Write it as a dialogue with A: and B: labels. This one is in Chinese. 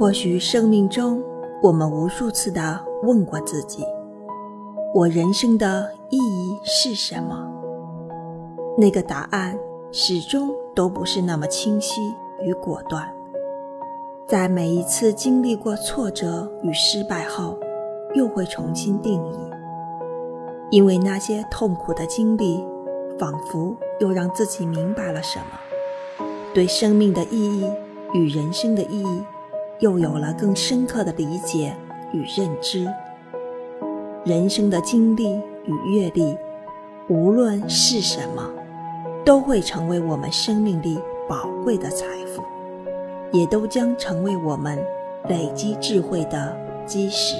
A: 或许生命中，我们无数次的问过自己：“我人生的意义是什么？”那个答案始终都不是那么清晰与果断。在每一次经历过挫折与失败后，又会重新定义，因为那些痛苦的经历，仿佛又让自己明白了什么，对生命的意义与人生的意义。又有了更深刻的理解与认知。人生的经历与阅历，无论是什么，都会成为我们生命里宝贵的财富，也都将成为我们累积智慧的基石。